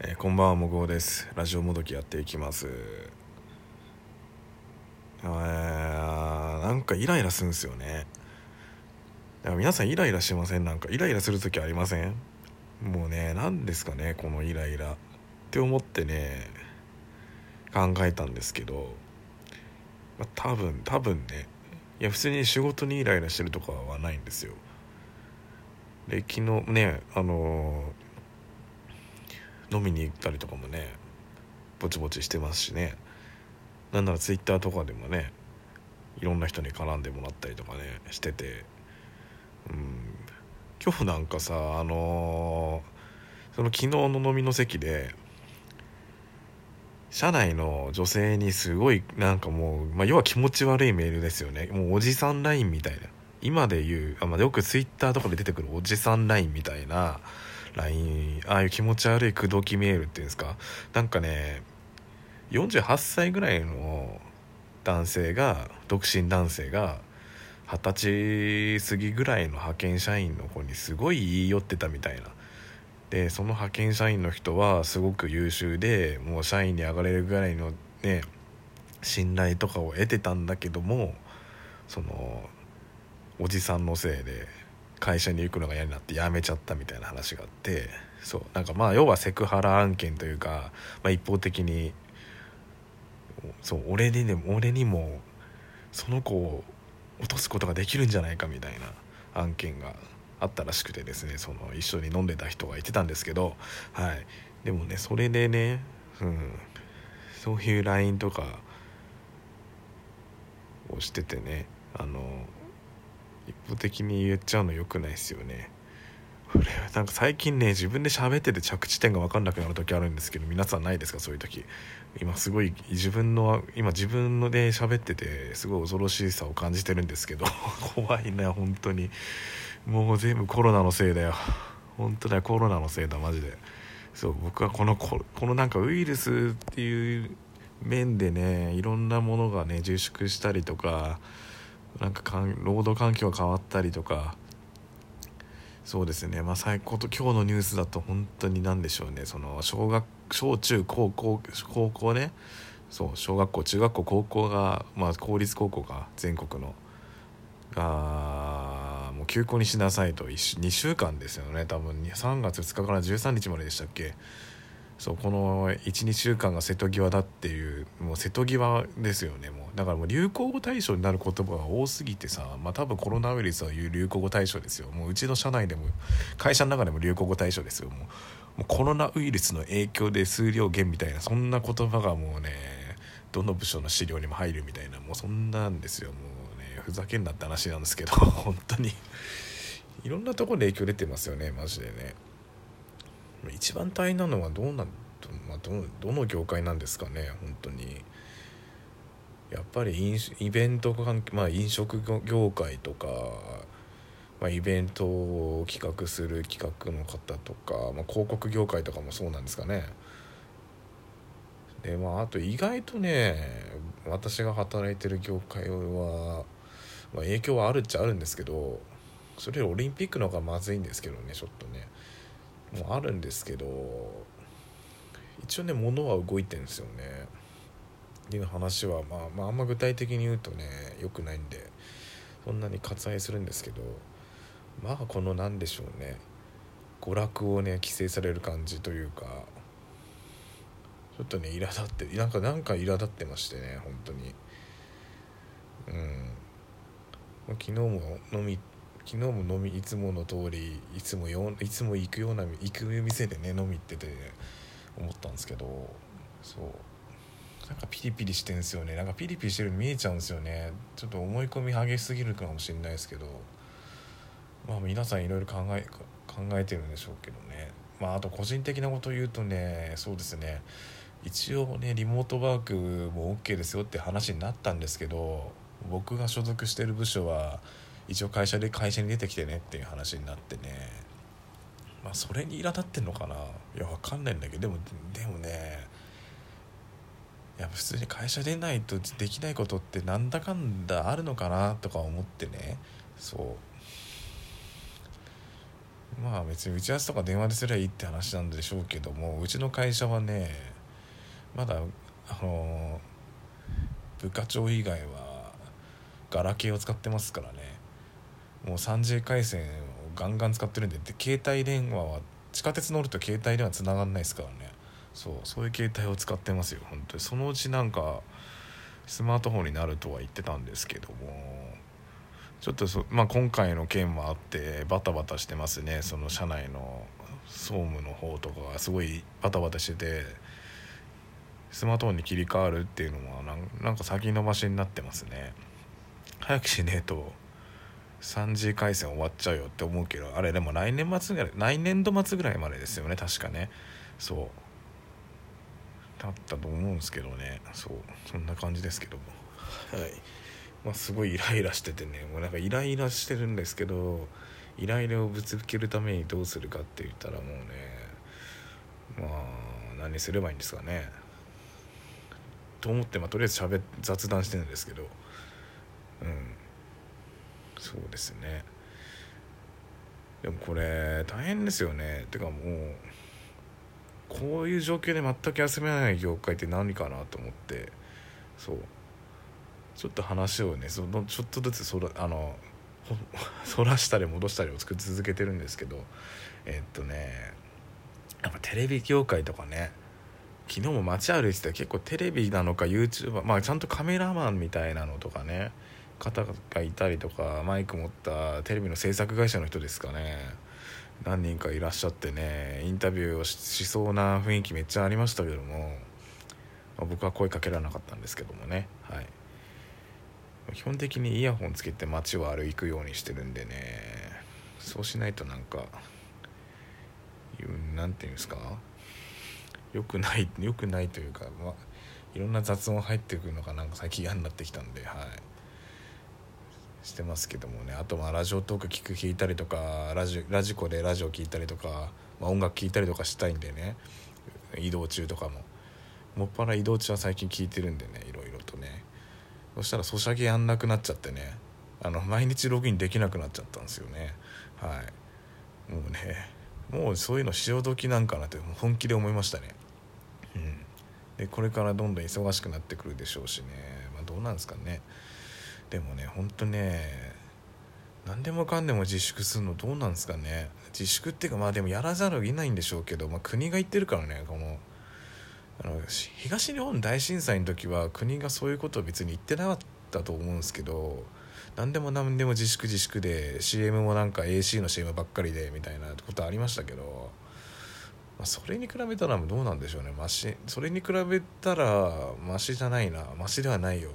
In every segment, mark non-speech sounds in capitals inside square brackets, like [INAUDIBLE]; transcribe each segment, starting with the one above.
えーこんばんはもごうです。ラジオもどきやっていきます。えなんかイライラするんですよね。だから皆さんイライラしません？なんかイライラする時ありません？もうね何ですかねこのイライラ。って思ってね考えたんですけど、まあ、多分多分ね。いや普通に仕事にイライラしてるとかはないんですよ。で昨日ねあのー飲みに行ったりとかもねぼちぼちしてますしね。なんならツイッターとかでもねいろんな人に絡んでもらったりとかねしてて。うん。今日なんかさあのーその昨日の飲みの席で社内の女性にすごいなんかもう、まあ、要は気持ち悪いメールですよね。もうおじさん LINE みたいな。今で言うあ、まあ、よくツイッターとかで出てくるおじさん LINE みたいな LINE ああいう気持ち悪い口説きメールっていうんですか？なんかね48歳ぐらいの男性が独身男性が二十歳過ぎぐらいの派遣社員の子にすごい言い寄ってたみたいな。でその派遣社員の人はすごく優秀でもう社員に上がれるぐらいのね信頼とかを得てたんだけどもそのおじさんのせいで会社に行くのが嫌になって辞めちゃったみたいな話があってそうなんかまあ要はセクハラ案件というか、まあ、一方的にそう俺にね俺にもその子を落とすことができるんじゃないかみたいな案件があったらしくてですねその一緒に飲んでた人が言ってたんですけどはい。でもねそれでね、うん、そういう LINE とかをしててねあの一方的に言っちゃうの良くないですよね。これなんか最近ね自分で喋ってて着地点が分かんなくなる時あるんですけど皆さんないですかそういう時。今すごい自分の今自分ので喋っててすごい恐ろしさを感じてるんですけど [LAUGHS] 怖いね本当に。もう全部コロナのせいだよ。本当だよコロナのせいだマジで。そう僕はこのここのなんかウイルスっていう面でねいろんなものがね自粛したりとかなんかかん労働環境が変わったりとか。そうですね。まあ最高と今日のニュースだと本当に何でしょうね。その小学小中高校高校ね。そう小学校中学校高校がまあ公立高校が全国の。がもう休校にしなさいと。2週間ですよね。多分3月2日から13日まででしたっけ。そうこの12週間が瀬戸際だっていうもう瀬戸際ですよねもう。だからもう流行語大賞になる言葉が多すぎてさまあ多分コロナウイルスはいう流行語大賞ですよ。もううちの社内でも会社の中でも流行語大賞ですよ。もうもうコロナウイルスの影響で数量減みたいなそんな言葉がもうねどの部署の資料にも入るみたいなもうそんなんですよ。もうねふざけんなって話なんですけど [LAUGHS] 本当に。いろんなところで影響出てますよねマジでね。一番大変なのはどうなん、まあ、どどの業界なんですかね本当に。やっぱり飲イベント関係まあ飲食業界とか、まあ、イベントを企画する企画の方とか、まあ、広告業界とかもそうなんですかね。でまああと意外とね私が働いてる業界は、まあ、影響はあるっちゃあるんですけどそれよりオリンピックの方がまずいんですけどねちょっとね。もあるんですけど一応ね物は動いてるんですよね。っていう話は、まあ、まああんま具体的に言うとね良くないんでそんなに割愛するんですけどまあこの何でしょうね娯楽をね規制される感じというかちょっとね苛立ってなんかなんか苛立ってましてね本当に。うん。昨日も飲み昨日も飲みいつもの通りいつもよいつも行くような行く店でね飲み行ってて思ったんですけどそう。なんかピリピリしてんすよね。なんかピリピリしてるように見えちゃうんですよね。ちょっと思い込み激しすぎるかもしれないですけど。まあ皆さんいろいろ考え考えてるんでしょうけどね。まああと個人的なこと言うとねそうですね。一応ねリモートワークも OK ですよって話になったんですけど僕が所属してる部署は一応会社で会社に出てきてねっていう話になってね。まあそれに苛立ってんのかな。いやわかんないんだけど。でもでもねや普通に会社出ないとできないことってなんだかんだあるのかなとか思ってね。そう。まあ別に打ち合わせとか電話ですりゃいいって話なんでしょうけどもうちの会社はねまだあの部課長以外はガラケーを使ってますからね。もう 3G 回線をガンガン使ってるんでで携帯電話は地下鉄乗ると携帯電話繋がんないですからね。そうそういう携帯を使ってますよ本当に。そのうちなんかスマートフォンになるとは言ってたんですけども。ちょっとそ、まあ、今回の件もあってバタバタしてますね。その社内の総務の方とかがすごいバタバタしててスマートフォンに切り替わるっていうのはなんか先延ばしになってますね。早くしねえと。3G 回線終わっちゃうよって思うけどあれでも来年末ぐらい来年度末ぐらいまでですよね確かね。そう。だったと思うんですけどね。そう。そんな感じですけども。はい。まあすごいイライラしててね。もうなんかイライラしてるんですけどイライラをぶつけるためにどうするかって言ったらもうねまあ何すればいいんですかね。と思って、まあ、とりあえず喋雑談してるんですけど。うん。そうですね。でもこれ大変ですよね。てかもうこういう状況で全く休めない業界って何かなと思って。そう。ちょっと話をねそのちょっとずつそらあの [LAUGHS] そらしたり戻したりを作り続けてるんですけど。えっとねやっぱテレビ業界とかね昨日も街歩いてたら結構テレビなのか YouTuber まあちゃんとカメラマンみたいなのとかね方がいたりとかマイク持ったテレビの制作会社の人ですかね。何人かいらっしゃってねインタビューをしそうな雰囲気めっちゃありましたけども、まあ、僕は声かけられなかったんですけどもね。はい。基本的にイヤホンつけて街を歩くようにしてるんでねそうしないとなんか何て言うんですか？よくないよくないというか、まあ、いろんな雑音入ってくるのがなんか最近嫌になってきたんではい。してますけどもね。あとまあラジオトーク聞く聞いたりとかラジラジコでラジオ聞いたりとか、まあ、音楽聴いたりとかしたいんでね。移動中とかも。もっぱら移動中は最近聞いてるんでねいろいろとね。そしたらソシャゲやんなくなっちゃってね。あの毎日ログインできなくなっちゃったんですよね。はい。もうねもうそういうの潮時なんかなって本気で思いましたね。うん。でこれからどんどん忙しくなってくるでしょうしね。まあどうなんですかね。でもねほんとね何でもかんでも自粛するのどうなんですかね。自粛っていうかまあでもやらざるを得ないんでしょうけど、まあ、国が言ってるからねこのあの東日本大震災の時は国がそういうことを別に言ってなかったと思うんですけど何でも何でも自粛自粛で CM もなんか AC の CM ばっかりでみたいなことありましたけど、まあ、それに比べたらどうなんでしょうね。マシそれに比べたらマシじゃないな。マシではないよ。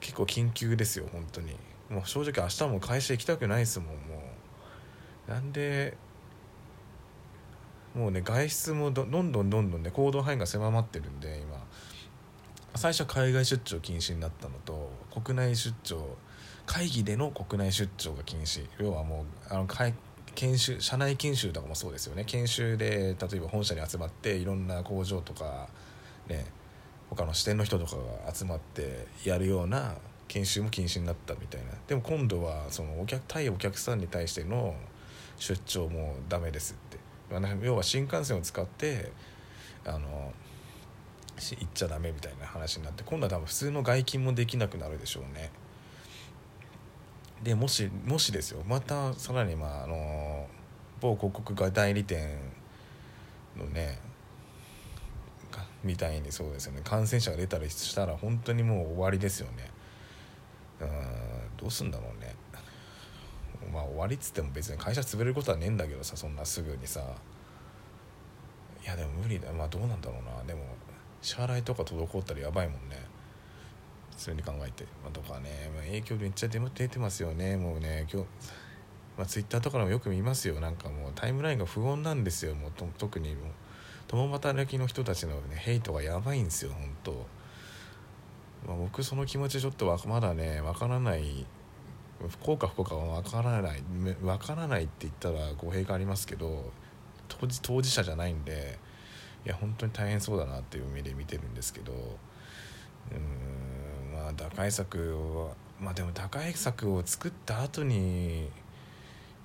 結構緊急ですよ本当に。もう正直明日も会社行きたくないですもんもう。なんでもうね外出もどんどんどんどんね行動範囲が狭まってるんで今。最初は海外出張禁止になったのと国内出張会議での国内出張が禁止。要はもうあの研修社内研修とかもそうですよね。研修で例えば本社に集まっていろんな工場とかね他の支店の人とかが集まってやるような研修も禁止になったみたいな。でも今度はそのお客対お客さんに対しての出張もダメですって。要は新幹線を使ってあの行っちゃダメみたいな話になって今度は多分普通の外勤もできなくなるでしょうね。でもしもしですよ。またさらにまああの某広告が代理店のねみたいにそうですよね。感染者が出たりしたら本当にもう終わりですよね。うんどうすんだろうね。まあ終わりっつっても別に会社潰れることはねえんだけどさそんなすぐにさ。いやでも無理だ。まあどうなんだろうな。でも支払いとか滞ったらやばいもんね。普通に考えて、まあ、とかね、まあ、影響めっちゃ出てますよね。もうね今日まあ、ツイッターとかでもよく見ますよ。なんかもうタイムラインが不穏なんですよ。もう特にもう。共働きの人たちのねヘイトがやばいんですよ本当。まあ、僕その気持ちちょっとまだねわからない。不幸か不幸かはわからない。わからないって言ったら語弊がありますけど当事当事者じゃないんでいや本当に大変そうだなっていう目で見てるんですけどうんまあ打開策をまあでも打開策を作った後に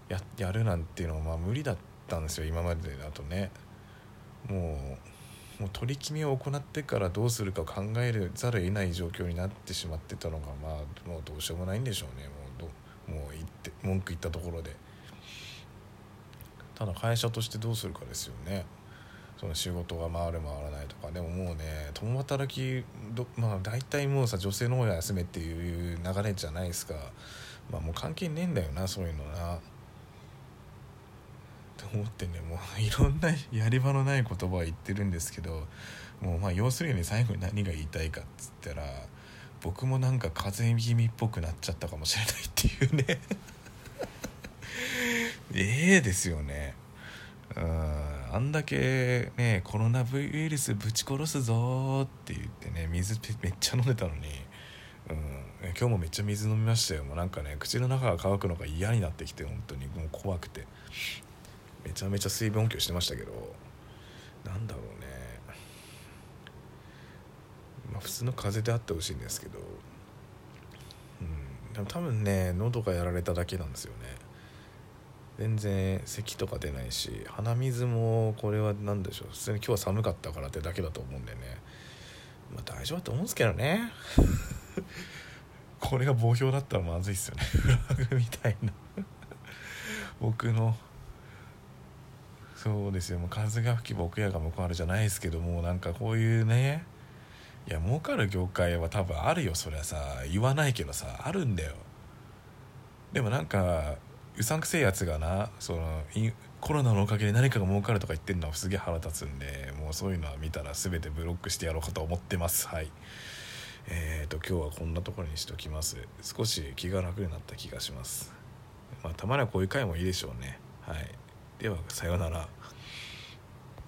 ややるなんていうのはまあ無理だったんですよ今までだとね。もうもう取り決めを行ってからどうするか考えるざるを得ない状況になってしまってたのがまあもうどうしようもないんでしょうね。もうどもう言って文句言ったところで。ただ会社としてどうするかですよね。その仕事が回る回らないとか。でももうね共働きどまあ大体もうさ女性の方が休めっていう流れじゃないですか。まあもう関係ねえんだよなそういうのな。思ってねもういろんなやり場のない言葉は言ってるんですけどもうまあ要するに最後に何が言いたいかっつったら僕もなんか風邪気味っぽくなっちゃったかもしれないっていうね。[LAUGHS] ええですよね。うん。あんだけねコロナウイルスぶち殺すぞって言ってね水めっちゃ飲んでたのに、うん、今日もめっちゃ水飲みましたよ。もうなんかね口の中が乾くのが嫌になってきて本当に。もう怖くて。めちゃめちゃ水分補給してましたけどなんだろうね。まあ普通の風邪であってほしいんですけどうん。でも多分ね喉がやられただけなんですよね。全然咳とか出ないし鼻水もこれは何でしょう。普通に今日は寒かったからってだけだと思うんでね。まあ大丈夫だと思うんですけどね。[LAUGHS] これが墓標だったらまずいっすよね。[LAUGHS] フラグみたいな。僕のそうですよ。もう風が吹き僕やが向こうあるじゃないですけどもなんかこういうね。いや儲かる業界は多分あるよそりゃさ。言わないけどさあるんだよ。でもなんかうさんくせえやつがなそのコロナのおかげで何かが儲かるとか言ってるのはすげえ腹立つんでもうそういうのは見たら全てブロックしてやろうかと思ってます。はい。えーと今日はこんなところにしときます。少し気が楽になった気がします。まあたまにはこういう回もいいでしょうね。はい。ではさようなら。